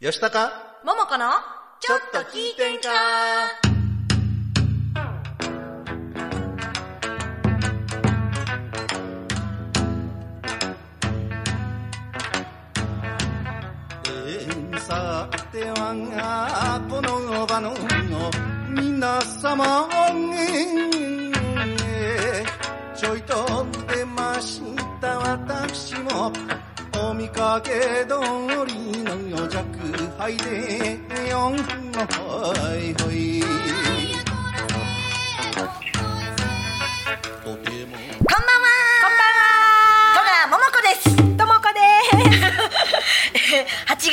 よしたかももこのちょっと聞いてんかえーさてはこの場の皆様ちょいと出ました。私もお見かけ通りの弱敗でよんほいほい。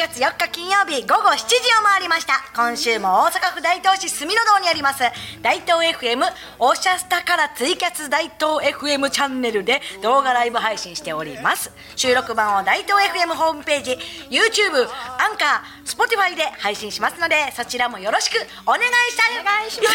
月4日金曜日午後7時を回りました。今週も大阪府大東市住の堂にあります。大東 FM オーシャスタからツイキャス大東 FM チャンネルで動画ライブ配信しております。収録版を大東 FM ホームページ YouTube アンカー Spotify で配信しますのでそちらもよろしくお願いしたい。お願いしま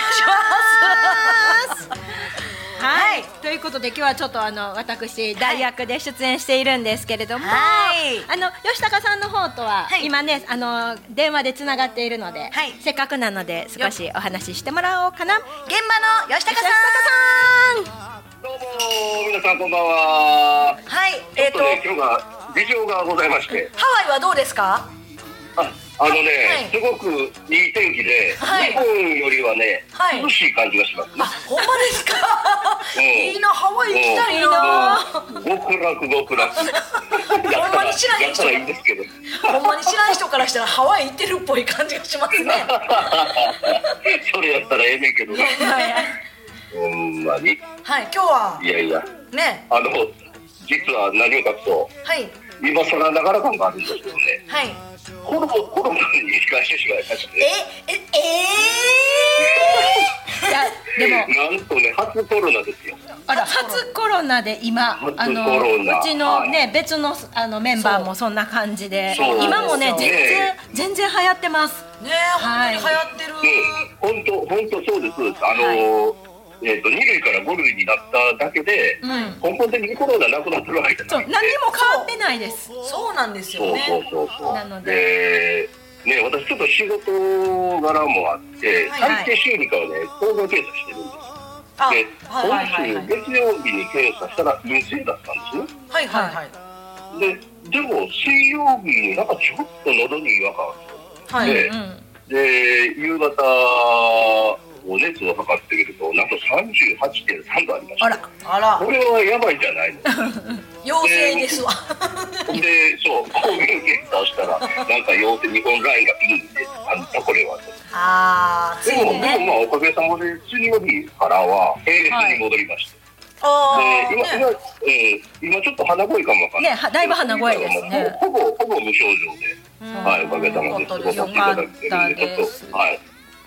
すはい、ということで今日はちょっとあの私代役で出演しているんですけれども、はい。あの吉高さんの方とは、はい。今ねあの電話でつながっているので、はい。せっかくなので少しお話ししてもらおうかな。現場の吉高さん。吉高さどうも皆さんこんばんは。はい。えっ、と。ちょっとね今日が事情がございまして、ハワイはどうですか？ああのね、はい。すごくいい天気で、はい。日本よりはね、はい。涼しい感じがしますね。あ。ほんまですか？うん。いいなハワイ行きたいな。極楽極楽。や ほんまに知らへん。人いいんですけど。ほんまに知らん人からしたらハワイ行ってるっぽい感じがしますね。それやったらええねんけど、はい。ほんまに。はい今日は？いやいや、ね。あの実は何を隠そう、はい。今更ながら感があるんですけどね、はいコロコロナに感謝しまいまして。えええん。いやでもなんとね、初コロナですよ。あら初コロナで今初あのうちのね、はい別のあのメンバーもそんな感じで今もね全然ね全然流行ってます。ー、ねえ本当に流行ってる、本当本当そうです。あの、えっ、と二類から五類になっただけで、うん。根本的にコロナなくなってるわけじゃないんで。何にも変わってないです。そうなんですよそうねそうそうそう。なのでで、ね、私ちょっと仕事柄もあって、はいはい最低週にからね、抗原検査してるんです。あで、はいはいはいはい今週月曜日に検査したら陰性だったんですね。はいはいはいで、でも水曜日になんかちょっと喉に違和感はい、でうん。で、夕方、お熱を測ってみると、なんと38.3度ありました。あらあらこれはやばいんじゃないの？陽性ですわで、そう、抗原検査をしたら、なんか陽性、日本ラインがピンで、あんたこれはと。あーつでも、ねでもまあ、おかげさまで、次の日からは平熱に戻りまして。あで、今、ー今、ねうん、今ちょっと鼻声かもわかんない。ねはだいぶ鼻声ですねほぼ、ほぼ無症状で。うんはい、おかげさまで、過ごさせていただいてるんで、ちょっと、はい。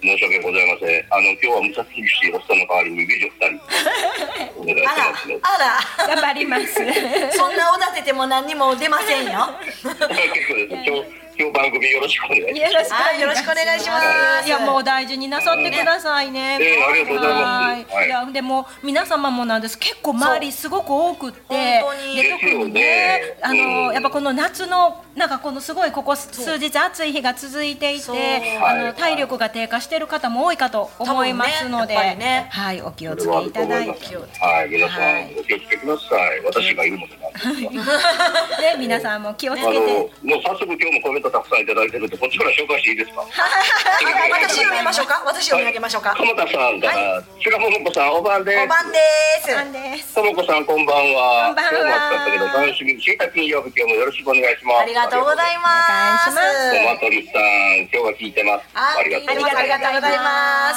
申し訳ございません。あの、今日はむさ厳しいおっさんの代わりに美女二人。お願いしあらますね。あら頑張ります。そんなおだてても何にも出ませんよ 結構です。今日、今日番組よろしくお願いします。よろしくはい。よろしくお願いします。い。やもう大事になさってくださいね。ええありがとうございます。はい。はい。いやでも皆様もなんです。結構周りすごく多くって、本当に。で特にねねあの、うんやっぱこの夏のなんかこのすごいここ数日暑い日が続いていて、あはい。の体力が低下している方も多いかと思いますので、ねね。はい。お気をつけいただいて。はい、皆さはい。ん、お気をつけください。私がいるのでなんですが。で皆さんも気をつあの、けて。もう早速今日もコメントたくさんいただいてるんで、こっちから紹介していいですか？私読みましょうか？私読み上げましょうか？鎌田さんから、白桃子さん、おばんです。おばんですなんです。ともこさん、こんばんは。こんばんは今日も暑かったけど、楽しみにしてた金曜日、今日もよろしくお願いします。ありがとうございますお願いしますトマトリさん、今日は聞いてます。あありがとうございま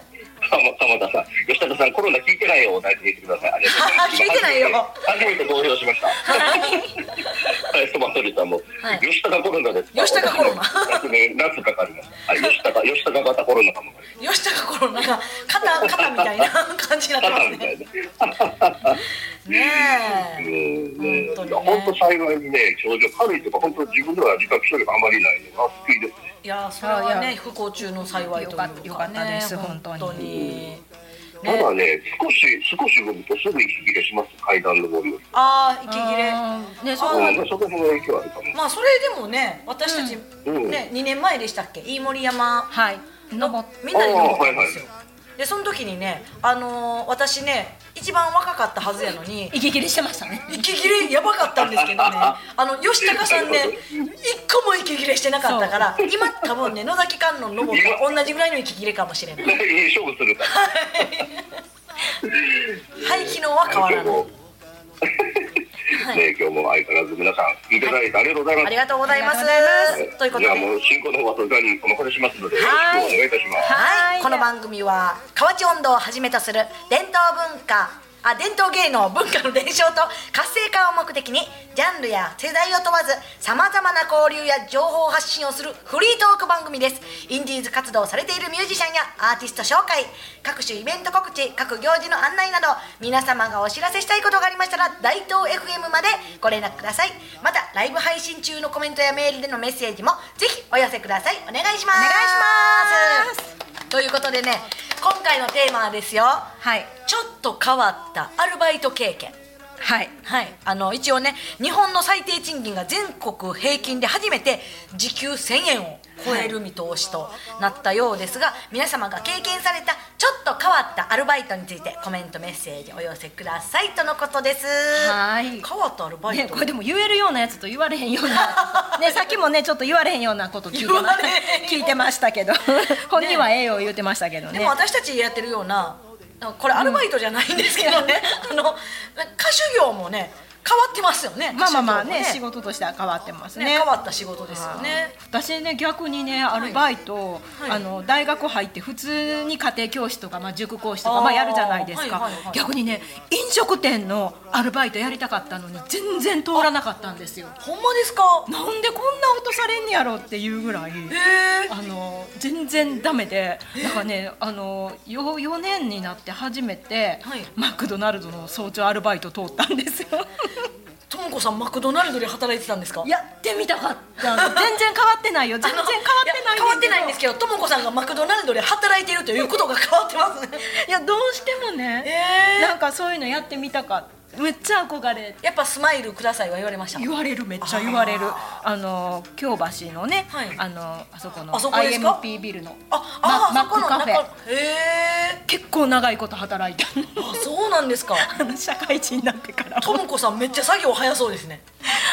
す。ありがとうございます鎌田さん、吉高さん、コロナ聞いてないよ、大事にしてください。ありがとうございます。聞いてないよ初めて公表しました。はい、トマトリさんも、はい吉高コロナです。吉高コロナ夏ね夏かかりました。はい、吉高、吉高型コロナかも。吉高コロナが肩肩みたいな感じになってます肩みたいね。な。ね。えうんね、本当に幸いにね、症状軽いとか、本当自分では自覚症状があまりないのが好きですね。いやそれはね不幸中の幸いというか、ね、よかったです本当に。ただね、少し、少し動くとすぐ息切れします、階段登りを。ああ息切れ。ねそううん、まあそこも影響あるかも。まあそれでもね私たち、うん。ね2年前でしたっけ？飯盛山。はい。登っみんなで登ったんですよ、でその時にねあのー私ね一番若かったはずやのに息切れしてましたね。息切れやばかったんですけどね。あの吉高さんね一個も息切れしてなかったから今多分ね野崎観音登ったら同じぐらいの息切れかもしれない。勝負するから。肺機能は変わらない はい。ね、今日も相変わらず皆さん聞いていただいてありがとうございます。ありがとうございます。とい。ますということで。じゃあもう進行の方はそれからにお任せしますので、よろしくおはい願いいたします。はい、はい。この番組は河内音頭をはじめとする伝統文化あ伝統芸能文化の伝承と活性化を目的にジャンルや世代を問わずさまざまな交流や情報発信をするフリートーク番組です。インディーズ活動されているミュージシャンやアーティスト紹介各種イベント告知各行事の案内など皆様がお知らせしたいことがありましたら大東 FM までご連絡ください。またライブ配信中のコメントやメールでのメッセージもぜひお寄せください。お願いします。お願いします。ということでね今回のテーマはですよ。はい。ちょっと変わったアルバイト経験はい。はい、あの一応ね日本の最低賃金が全国平均で初めて時給1000円を超える見通しとなったようですが、皆様が経験されたちょっと変わったアルバイトについてコメントメッセージお寄せくださいとのことです。はい。変わったアルバイね、ト、これでも言えるようなやつと言われへんような。ねさっきもねちょっと言われへんようなこと聞いてま聞いてましたけど。本人はええよ言ってましたけどね。でも私たちやってるようなこれアルバイトじゃないんですけどね、あの歌手業もね変わってますよね。まあまあまあね。仕事としては変わってますね。ね変わった仕事ですよね。私ね逆にねアルバイト、はい。あの大学入って普通に家庭教師とか、まあ、塾講師とかまあ、やるじゃないですか、はいはいはい逆にね飲食店のアルバイトやりたかったのに全然通らなかったんですよ。ほんまですか？なんでこんな落とされんねやろっていうぐらいあの全然ダメで。だからねあの 4, 4年になって初めて、はい。マクドナルドの早朝アルバイト通ったんですよともこさんマクドナルドで働いてたんですか？やってみたかった全然変わってないよ。全然変わってないや変わってないんですけどともこさんがマクドナルドで働いているということが変わってますね。いやどうしてもね、えー。なんかそういうのやってみたかった。めっちゃ憧れやっぱスマイルくださいは言われました。言われるめっちゃ言われる。あの京橋のね、はい。あのあそこのあ IMP ビルの。あマあそこのマックカフェ。中へえ結構長いこと働いたあそうなんですか。あの社会人になってからともこさんめっちゃ作業早そうですね。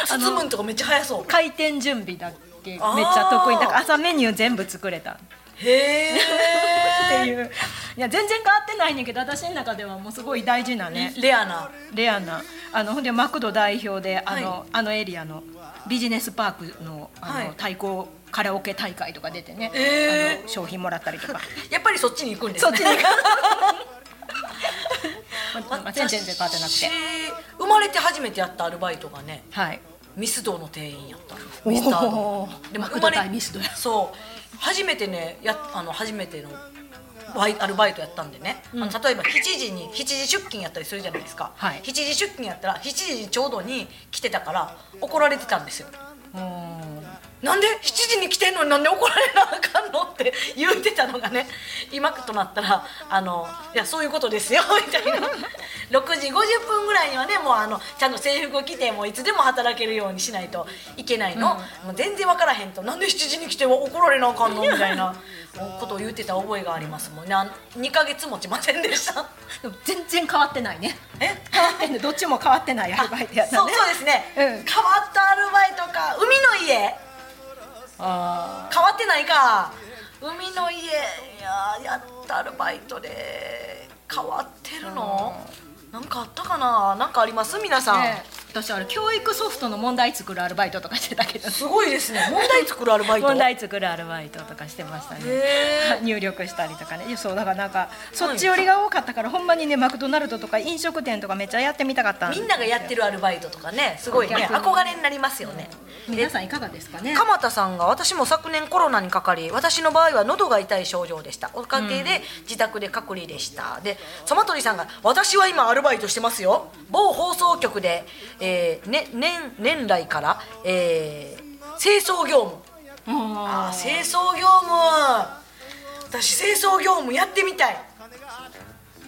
包むんとかめっちゃ早そう。開店準備だけめっちゃ得意。だから朝メニュー全部作れた。っへえていう。いや全然変わってないねんけど私の中ではもうすごい大事なね。レアな。レアな。あのほんでマクド代表であの,、はい。あのエリアのビジネスパークのあの、はい。対抗カラオケ大会とか出てね、えー。あの商品もらったりとか。やっぱりそっちに行くんですね。そっちに まあまあ全然変わってなくて。私生まれて初めてやったアルバイトがねはい。ミスドの店員やったミスターの。でも生まれ対ミスドや。そう。初めてねやあの初めてのアルバイトやったんでね、あの例えば7時に7時出勤やったりするじゃないですか、はい。7時出勤やったら7時ちょうどに来てたから怒られてたんですよ。うんなんで7時に来てんのになんで怒られなあかんのって言ってたのがね今となったらあのいやそういうことですよ みたいな。6時50分ぐらいにはねもうあのちゃんと制服着てもういつでも働けるようにしないといけないの、もう全然分からへんとなんで7時に来て怒られなあかんのみたいなことを言ってた覚えがあります。もんねあ2ヶ月持ちませんでした。全然変わってないね。え？変わってんねどっちも変わってないアルバイトやったそうねそうですね、うん。変わったアルバイトか。海の家あ変わってないか。海の家。いややったアルバイトで。変わってるの？なんかあったかな？なんかあります？皆さん、ね私あれ教育ソフトの問題作るアルバイトとかしてたけど。すごいですね。問題作るアルバイト？問題作るアルバイトとかしてましたね。へ入力したりとかね。そうだからなんかそっち寄りが多かったから、ほんまにねマクドナルドとか飲食店とかめっちゃやってみたかったみんながやってるアルバイトとかね。すごいね。憧れになりますよね、皆さんいかがですかね？鎌田さんが私も昨年コロナにかかり私の場合は喉が痛い症状でした。おかげで自宅で隔離でした、でソマトリさんが私は今アルバイトしてますよ。某放送局で、えーね、年年来から、えー清掃業務。あー清掃業務。私清掃業務やってみたい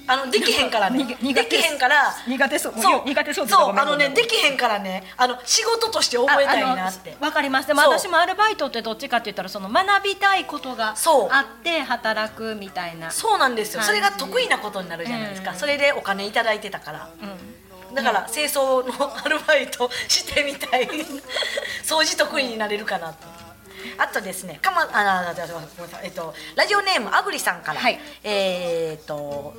あのできへんからね。できへんから。苦手そう。そう。苦手そうそう。あのねできへんからね。あの仕事として覚えたいなって。わかります。でも私もアルバイトってどっちかって言ったらその学びたいことがあって働くみたいな。そうなんですよ。はいそれが得意なことになるじゃないですか、うん。それでお金いただいてたから。うん。だから清掃のアルバイトしてみたい。掃除得意になれるかなとあとですねかまああえっとラジオネームあぐりさんから、はい。えーっと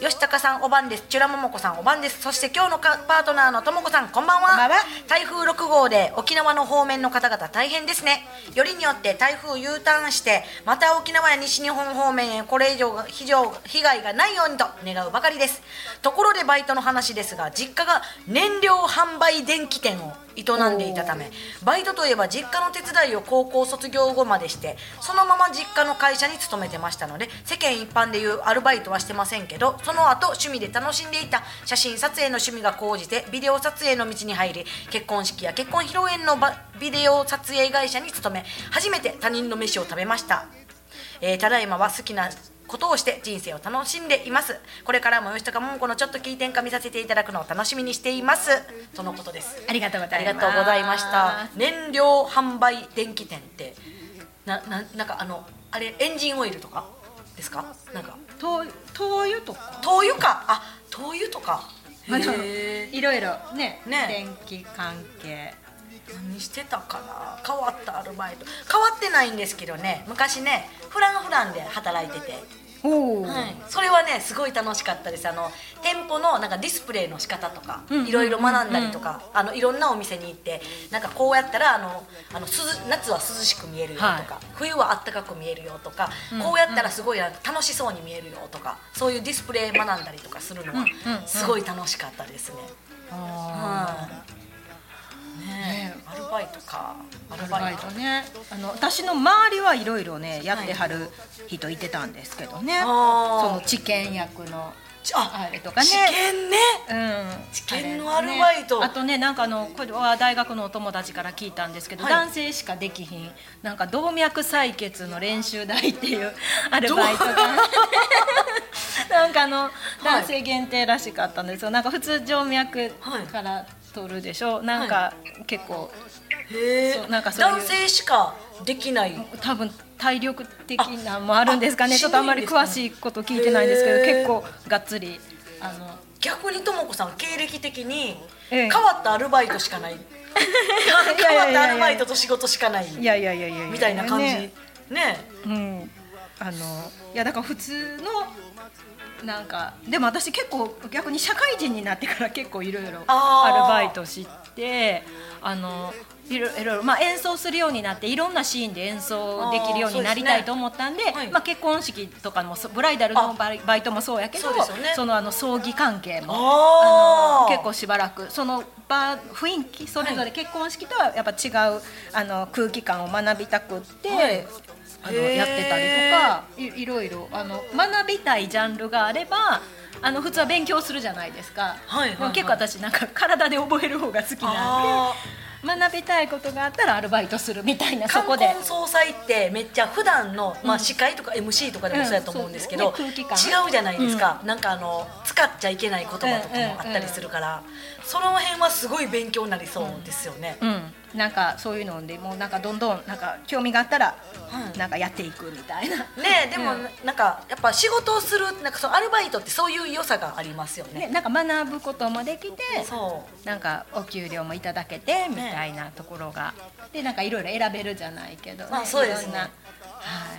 吉高さんおばんです。チュラももこさんおばんです。そして今日のかパートナーのともこさんこんばんは。こんばんは。台風6号で沖縄の方面の方々大変ですね。よりによって台風 U ターンしてまた沖縄や西日本方面へこれ以上が非常被害がないようにと願うばかりです。ところでバイトの話ですが実家が燃料販売電気店を営んでいたためバイトといえば実家の手伝いを高校卒業後までしてそのまま実家の会社に勤めてましたので世間一般でいうアルバイトはしてませんけどその後趣味で楽しんでいた写真撮影の趣味が高じてビデオ撮影の道に入り結婚式や結婚披露宴のばビデオ撮影会社に勤め初めて他人の飯を食べました、えーただいまは好きなことをして人生を楽しんでいます。これからも吉高桃子のちょっと聞いてんか見させていただくのを楽しみにしています。とのことです。ありがとうございます。がとうございました。燃料販売電気店ってなななんかあのあれエンジンオイルとかですか？なんか。灯灯油とか？灯油か。あ灯油とか。いろいろねね。電気関係。何してたかな？変わったアルバイト。変わってないんですけどね。昔ねフランフランで働いててはい、それはねすごい楽しかったです。あの店舗のなんかディスプレイの仕方とか、うんいろいろ学んだりとか、あのいろんなお店に行ってなんかこうやったらあのあの涼夏は涼しく見えるよとか、はい。冬は暖かく見えるよとか、うんこうやったらすごい楽しそうに見えるよとかそういうディスプレイ学んだりとかするのはうんうんすごい楽しかったですね。あはいね。アルバイトか。アルバイトト。ねあの私の周りはいろいろねやってはる人いてたんですけどね、その知見役のちああれとかね。試験ね。うん、知見のアルバイト。あ,、とねなんかあのこれは大学のお友達から聞いたんですけど、はい。男性しかできひん。なんか動脈採血の練習台っていう アルバイトが なんかあの男性限定らしかったんですよ。なんか普通静脈から取るでしょ、なんか結構へえ。なんかそう男性しかできない。多分体力的なのもあるんですかね？あちょっとあんまり詳しいこと聞いてないんですけど結構がっつりあの。逆にともこさん経歴的にええ。変わったアルバイトしかない。変わったアルバイトと仕事しかない。いやいやいやいやいや。みたいな感じ。ね。ね。うん、あのいやだから普通のなんかでも私結構逆に社会人になってから結構いろいろアルバイトしてあのいろいろまあ、演奏するようになっていろんなシーンで演奏できるようになりたいと思ったんでねはい。まあ、結婚式とかもそブライダルのバイトもそうやけどそね。のあの葬儀関係もあの結構しばらくその場雰囲気それぞれ結婚式とはやっぱ違うあの空気感を学びたくって、はいあのやってたりとかいいろいろあの学びたいジャンルがあればあの普通は勉強するじゃないですか、はいはい結構私なんか体で覚える方が好きなんあで学びたいことがあったらアルバイトするみたいなーそこで。冠婚葬祭ってめっちゃ普段のまあ司会とか MC とかでもそうやと思うんですけど、うんそうね空気違感うじゃないですか、なんかあの使っちゃいけない言葉とかもあったりするから、その辺はすごい勉強になりそうですよね。うん、なんかそういうのでもうなんかどんどんなんか興味があったら、はい。なんかやっていくみたいな。ねでもなんかやっぱ仕事をするなんかそうアルバイトってそういう良さがありますよね。ね、なんか学ぶこともできてそう。なんかお給料もいただけてみたいなところが、でなんかいろいろ選べるじゃないけど、ね、まあそうですね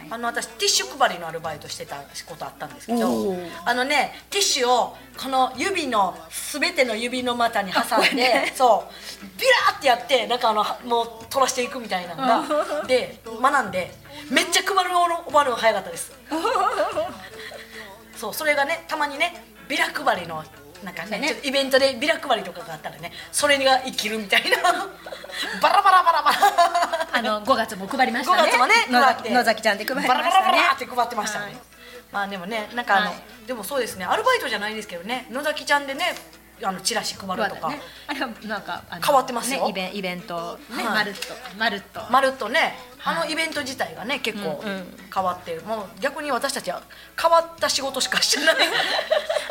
あの私ティッシュ配りのアルバイトしてたことあったんですけどあのねティッシュをこの指の全ての指の股に挟んで、そうビラーってやってなんかあのもう取らしていくみたいなのが で学んでめっちゃ配るの配るの早かったです。そうそれがねたまにねビラ配りのなんかねね。イベントでビラ配りとかがあったらねそれが生きるみたいな。バラバラバラバラ。あの5月も配りました5ね月もね野配って。崎野崎ちゃんで配りまバラバラしたねバラって配ってましたね、はい。まあでもねなんかあの、はい。でもそうですね。アルバイトじゃないですけどね野崎ちゃんでねあのチラシ配るとか、ね、あれはなんか変わってますよ。ね、イベンイベント。ね、はい。まるっと。まるっと。まるっとねあのイベント自体がね結構変わってる、もう逆に私たちは変わった仕事しかしてない。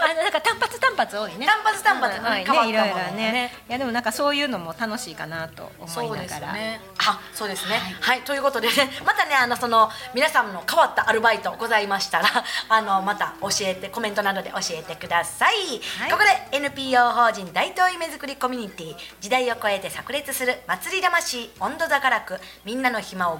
あなんか単発単発多いね。単発単発。うん。多いね変わったものいろいろね。ねいやでもなんかそういうのも楽しいかなと思いうながら、すね。あ、そうですね。はい、ということでね、またね、あのその皆さんの変わったアルバイトございましたら、あのまた教えてコメントなどで教えてください。はい。ここで NPO 法人大東夢作りコミュニティ時代を超えて炸裂する祭り魂温度座がらくみんなの暇を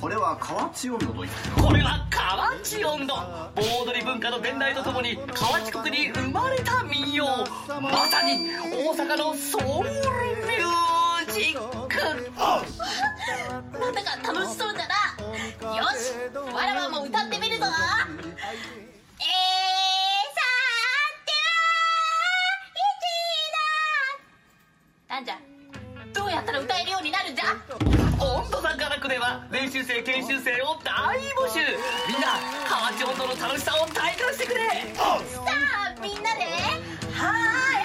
これは河内温度といってこれは河内音頭盆踊り文化の伝来とともに河内国に生まれた民謡。まさに大阪のソウルミュージック。なんだか楽しそうだな。よしわらわも歌ってみるぞ。えー、なんじゃどうやったら歌えるようになるんじゃ温度座ガラクでは練習生研修生を大募集。みんな浜町との楽しさを体感してくれ。さあみんなで。はーい。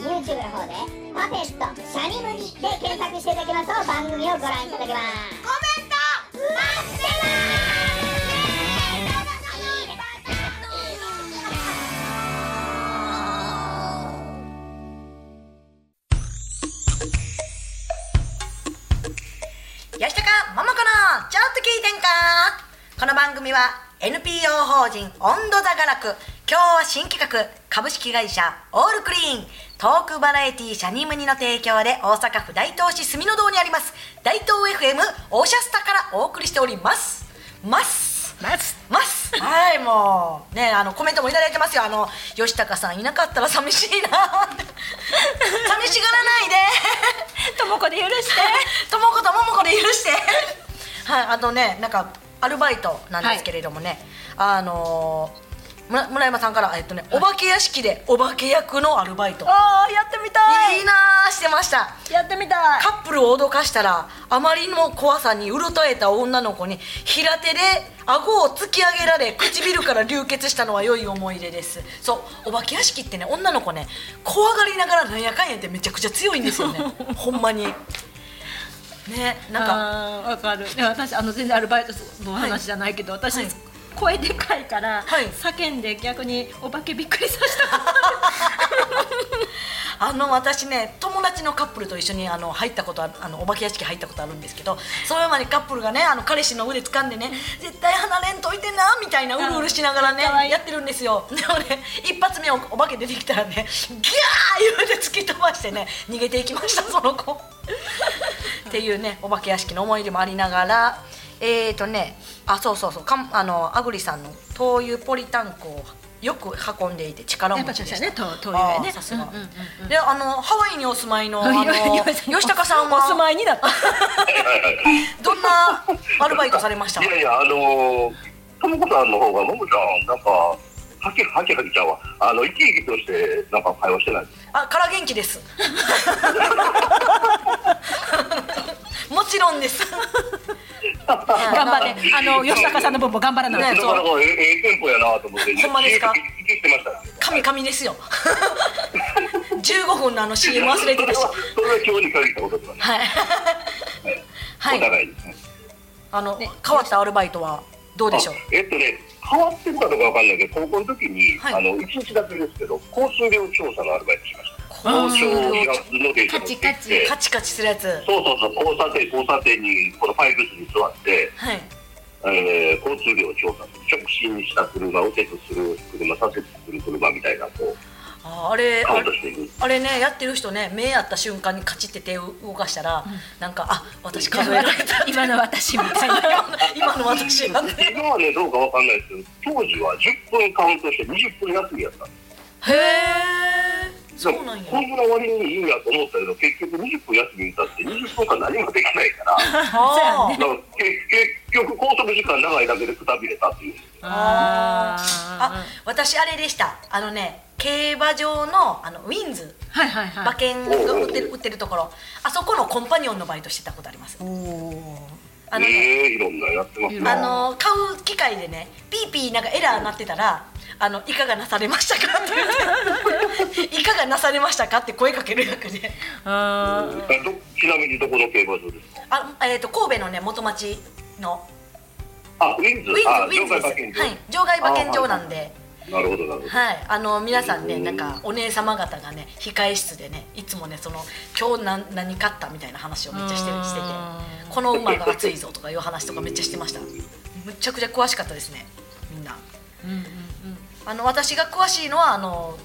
YouTube の方で「パペットシャニムニ」で検索していただきますと番組をご覧いただけますコメント待って吉高桃子のちょっと聞いてんか？この番組は NPO 法人温度座がらく今日は新企画株式会社オールクリーントークバラエティシャニムニの提供で大阪府大東市住の堂にあります。大東 FM オーシャスタからお送りしております。ます。ます。ます。はいもう。ねあのコメントもいただいてますよ。あの吉高さんいなかったら寂しいな寂しがらないで。ともこで許して。ともことももこで許して。はいあとねなんかアルバイトなんですけれどもね、あのー村村山さんから、えっとね、お化け屋敷でお化け役のアルバイト。ああやってみたい。いいなーしてました。やってみたい。カップルを脅かしたらあまりの怖さにうろたえた女の子に平手で顎を突き上げられ唇から流血したのは良い思い出です。そうお化け屋敷ってね女の子ね怖がりながらなんやかんやってめちゃくちゃ強いんですよね。ほんまに。ねなんかわかる。私あの全然アルバイトの話じゃないけど、私、はい声でかいから、はい。叫んで逆にお化けびっくりさせた。あの私ね友達のカップルと一緒にあの入ったことあのお化け屋敷入ったことあるんですけどその前にカップルがねあの彼氏の腕掴んでね絶対離れんといてなみたいなうるうるしながらねやってるんですよ。でもね一発目おお化け出てきたらねギャー言うて突き飛ばしてね逃げていきました その子。っていうねお化け屋敷の思い出もありながらえーとねあそうそうそう。かんあのアグリさんの灯油ポリタンクをよく運んでいて力持ちでした。ね。灯灯油やねさすが、うんうんうんであのハワイにお住まいのあのよ吉高さんは？お住まいになった。どんなアルバイトされました？いやいや、あのー、ともこさんの方が、ももちゃん、なんか、はきはきはきちゃうわ。あの、生き生きとして、なんか会話してない。あから元気です もちろんです。頑張って。あの吉高さんの分も頑張らないねなかなかええええテンポやなと思って。ほんまですか？神々ですよ。15分のあの CM 忘れてたし。それはそれは今日に限ったことで。はい。はおい互いですね。あの、変わったアルバイトはどうでしょう？あえっとね、変わってるかどうかわかんないけど、高校の時に、はい。あの1日だけですけど、交通量調査のアルバイトしました。交通量交通の電車乗ってきてカチカチ。カチカチするやつ。そうそうそう、交差点、交差点にこのパイプ椅子に座って、はい。えー交通量調査する、直進にした車、右折する車、左折する車みたいな、こう、ああれカウあれントしていく。あれねやってる人ね目合った瞬間にカチって手を動かしたら、なんかあ私数えられた。今の私みたいな。今の私今はね、どうかわかんないですけど、当時は10分カウントして20分休みやった。んです。へえそうなんや。こんな割にいいんやと思ったけど、結局20分休みにたって20分間何もできないから、だからけ結局拘束時間長いだけでくたびれたっていう。ああ私あれでした。あのね競馬場のあのウィンズ。はいはいはい。馬券が売ってる売ってるところ。あそこのコンパニオンのバイトしてたことあります。あのねええいろんなやってますね。あの買う機会でねピーピーなんかエラーなってたら「あのいかがなされましたか?」って言って「いかがなされましたか?」って声かける役で。あちなみにどこの競馬場ですか？あ、えー、と神戸のね元町の。あ、ウィンズ？ウィンズあ、ウィンズ場外馬券場？ですはい場外馬券場なんで。なるほど、なるほど。はいあの皆さんねなんかお姉様方がね控え室でねいつもねその今日何何買ったみたいな話をめっちゃしてしてて。この馬が熱いぞとかいう話とかめっちゃしてました。むっちゃくちゃ詳しかったですねみんなあの私が詳しいのはあの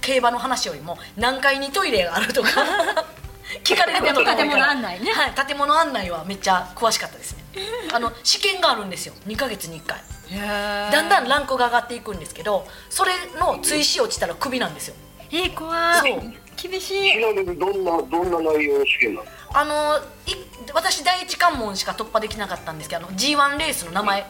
競馬の話よりも何階にトイレがあるとか 聞かれることが多いから。建物案内ね。はい建物案内はめっちゃ詳しかったですね。あの試験があるんですよ。2ヶ月に1回。だんだんランクが上がっていくんですけどそれの追試落ちたらクビなんですよ。えー、怖そう。い厳しちいなみにどんな、どんな内容の試験なんですかあのい私第一関門しか突破できなかったんですけどあの G1 レースの名前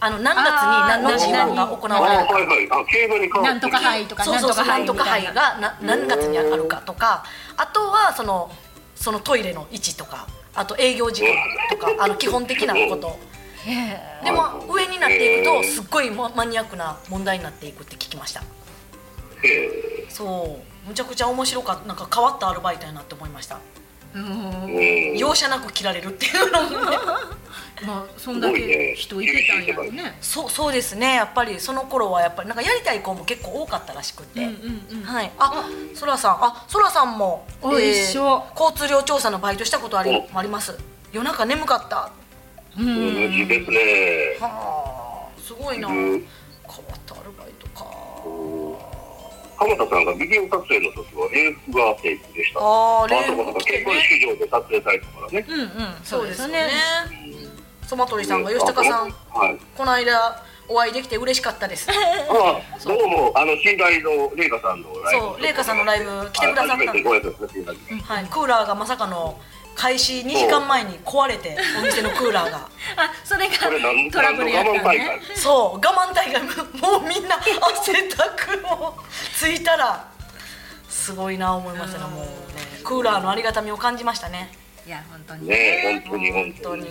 あの何月に何のあー G1 が行われるか。なんとか杯とかそうそうそうなんとか杯みたいがな何月にあるかとか。あとはそのそのトイレの位置とか。あと営業時間とか。あの基本的なこと。でも上になっていくとすっごいママニアックな問題になっていくって聞きました。えそう。むちゃくちゃ面白かったなんか変わったアルバイトやなって思いました。ーうん。容赦なく切られるっていうのもね。まあそんだけ人いてたんやろね。そうそうですね。やっぱりその頃はやっぱりなんかやりたい子も結構多かったらしくて、はい。あそらさん。あそらさんも、お一緒。交通量調査のバイトしたことありあります？夜中眠かった。うん。無事ですね。はあすごいな。うん変わったアルバイトか鎌田さんがビデオ撮影の時は英服がテイクでした。あーあとか結婚式場で撮影されたからね。うんうんそうですよねそまとりさんが吉高さんはい。この間お会いできて嬉しかったですあどうも、あの、信頼の麗華さんのライブ。そう麗華さんのライブ来てくださったんではい、クーラーがまさかの開始2時間前に壊れてお店のクーラーが。あそれがトラブルやったそう我慢大会もうみんな汗だくもついたらすごいな思いましたねもうね。クーラーのありがたみを感じましたね。いや本当に。ねえ、本当に本本当に。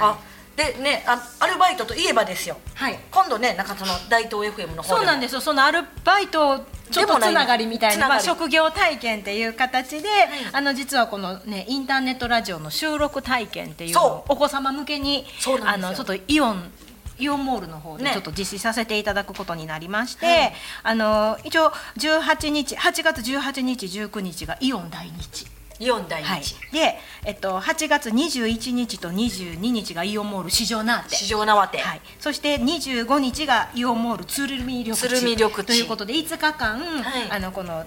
あでねあアルバイトといえばですよ。はい。今度ねなんかその大東 FM の方でも。そうなんですよ。そのアルバイトちょっとつながりみたいな、まあ、職業体験っていう形で、あの実はこのねインターネットラジオの収録体験っていうのをお子様向けにあのちょっとイオンイオンモールの方でね。ちょっと実施させていただくことになりまして、あの一応18日8月18日19日がイオン大日。イオン第一、はい、で、えっと、8月21日と22日がイオンモール市場ナーテ市場縄手、はい、そして25日がイオンモール鶴見緑地ということで5日間、はい。あのこの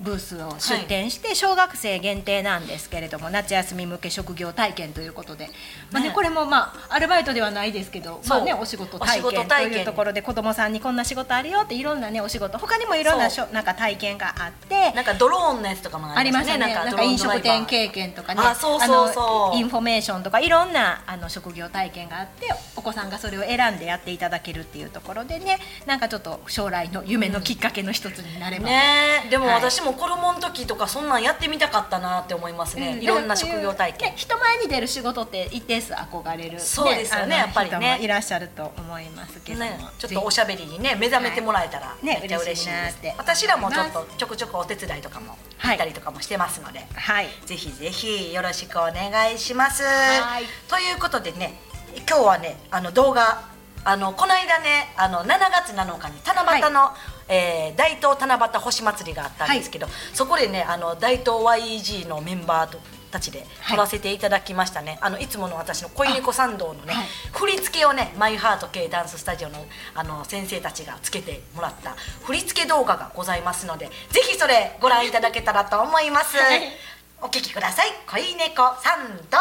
ブースを出展して、小学生限定なんですけれども夏休み向け職業体験ということで、まあね、ね。これもまあアルバイトではないですけど、まあね、お仕事体験というところで子どもさんにこんな仕事あるよっていろんなねお仕事他にもいろんなしょなんか体験があってなんかドローンのやつとかもありますよね。なんか飲食店系経験とかね、あインフォメーションとかいろんなあの職業体験があって、お子さんがそれを選んでやっていただけるっていうところでね、なんかちょっと将来の夢のきっかけの一つになれば。ね。でもはい。私も子供の時とかそんなんやってみたかったなって思いますね、うん。いろんな職業体験。ね、人前に出る仕事って一定数憧れる、そうですよねやっぱりね。いらっしゃると思いますけども、ね、ちょっとおしゃべりにね目覚めてもらえたらめねっちゃ嬉しいです、嬉しいなって私らもちょっとちょくちょくお手伝いとかもはい行ったりとかもしてますので、はい、ぜひぜひよろしくお願いします。はい。ということでね今日はねあの動画あのこの間ねあの7月7日に七夕の、えー大東七夕星祭りがあったんですけど、そこでねあの大東 YG のメンバーとたちで撮らせていただきましたね、あのいつもの私の恋猫参道のね、振り付けをねマイハート系ダンススタジオのあの先生たちがつけてもらった振り付け動画がございますのでぜひそれご覧いただけたらと思います、お聞きください。恋猫参道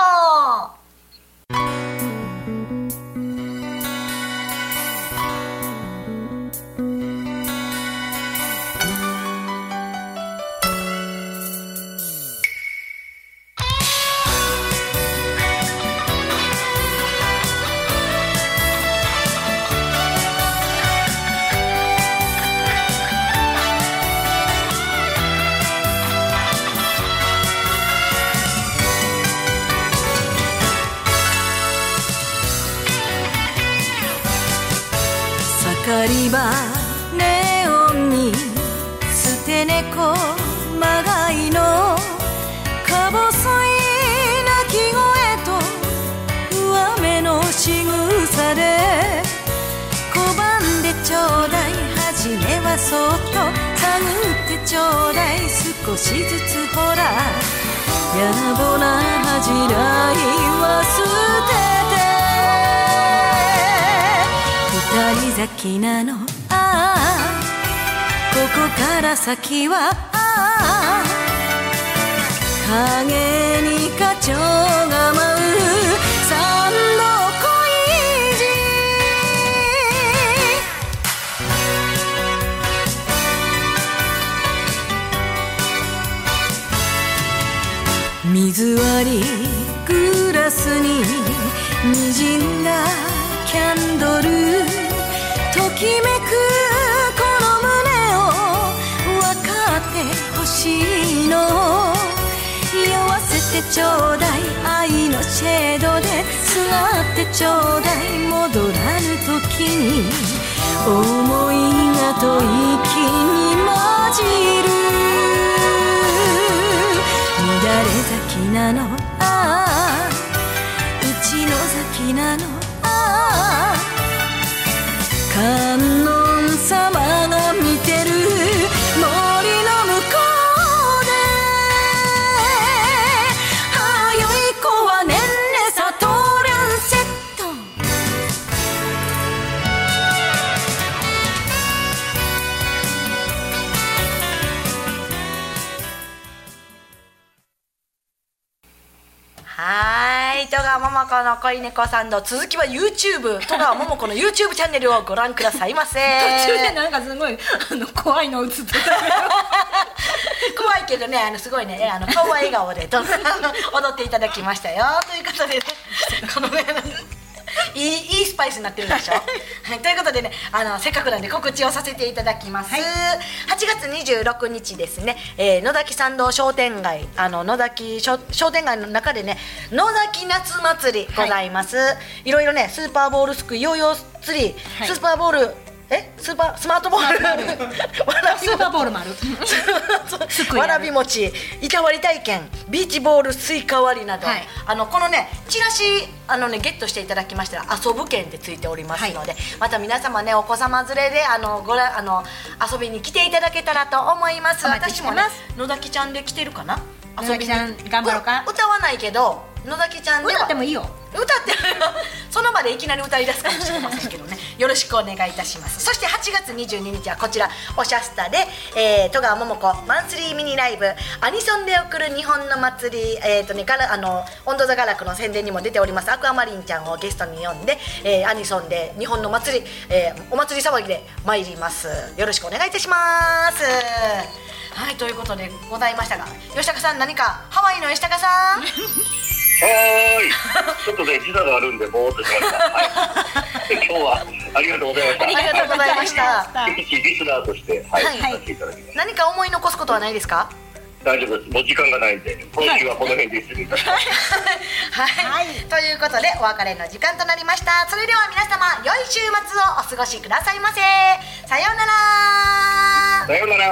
ちょうだい。少しずつほら。野暮な恥じらいは捨てて。二人咲きなの。ああ。ここから先はああ。影に花鳥が舞う。滲んだキャンドルときめくこの胸を分かってほしいの。酔わせてちょうだい愛のシェードで座ってちょうだい戻らぬ時に思いが吐息に混じる。乱れ咲きなの。の咲の恋猫さんの続きは YouTube 戸川桃子の YouTube チャンネルをご覧くださいませ。途中でなんかすごいあの怖いの映ってた 怖いけどねあのすごいねあの顔は笑顔でと踊っていただきましたよ。ということでね このいいいスパイスになってるでしょ、はい、ということでねあのせっかくなんで告知をさせていただきます、8月26日ですね、えー野崎参道商店街あの野崎商商店街の中でね野崎夏祭りございます、い、ろいろねスーパーボールすくいヨーヨー釣り、スーパーボールえスーパースマートボール。わらびスーパーボールもある。わらび餅板割り体験。ビーチボールスイカ割りなど、はい。あのこのねチラシあのねゲットしていただきましたら遊ぶ券でついておりますので、また皆様ねお子様連れであのごらあの遊びに来ていただけたらと思います。私もね野崎ちゃんで来てるかな？野崎ちゃん頑張ろうかう歌わないけど野崎ちゃんでは歌ってもいいよ。歌ってその場でいきなり歌い出すかもしれませんけどね。よろしくお願いいたします。そして8月22日はこちらおしゃスタで、えー、戸川桃子マンスリーミニライブアニソンで送る日本の祭りえっ、とねガラあの温度座ガラクの宣伝にも出ております。アクアマリンちゃんをゲストに呼んで、えーアニソンで日本の祭り、えーお祭り騒ぎで参ります。よろしくお願いいたします。はいということでございましたが吉高さん何かハワイの吉高さん？はーい。ちょっとね、時差があるんで、ぼーっとしました。はい。今日は、ありがとうございました。ありがとうございました一リスナーとして、はい、はいさせていただきます。何か思い残すことはないですか？大丈夫です。もう時間がないんで、今週はこの辺で失礼いたします。はい、ということでお別れの時間となりましたそれでは皆様良い週末をお過ごしくださいませさようならさようなら。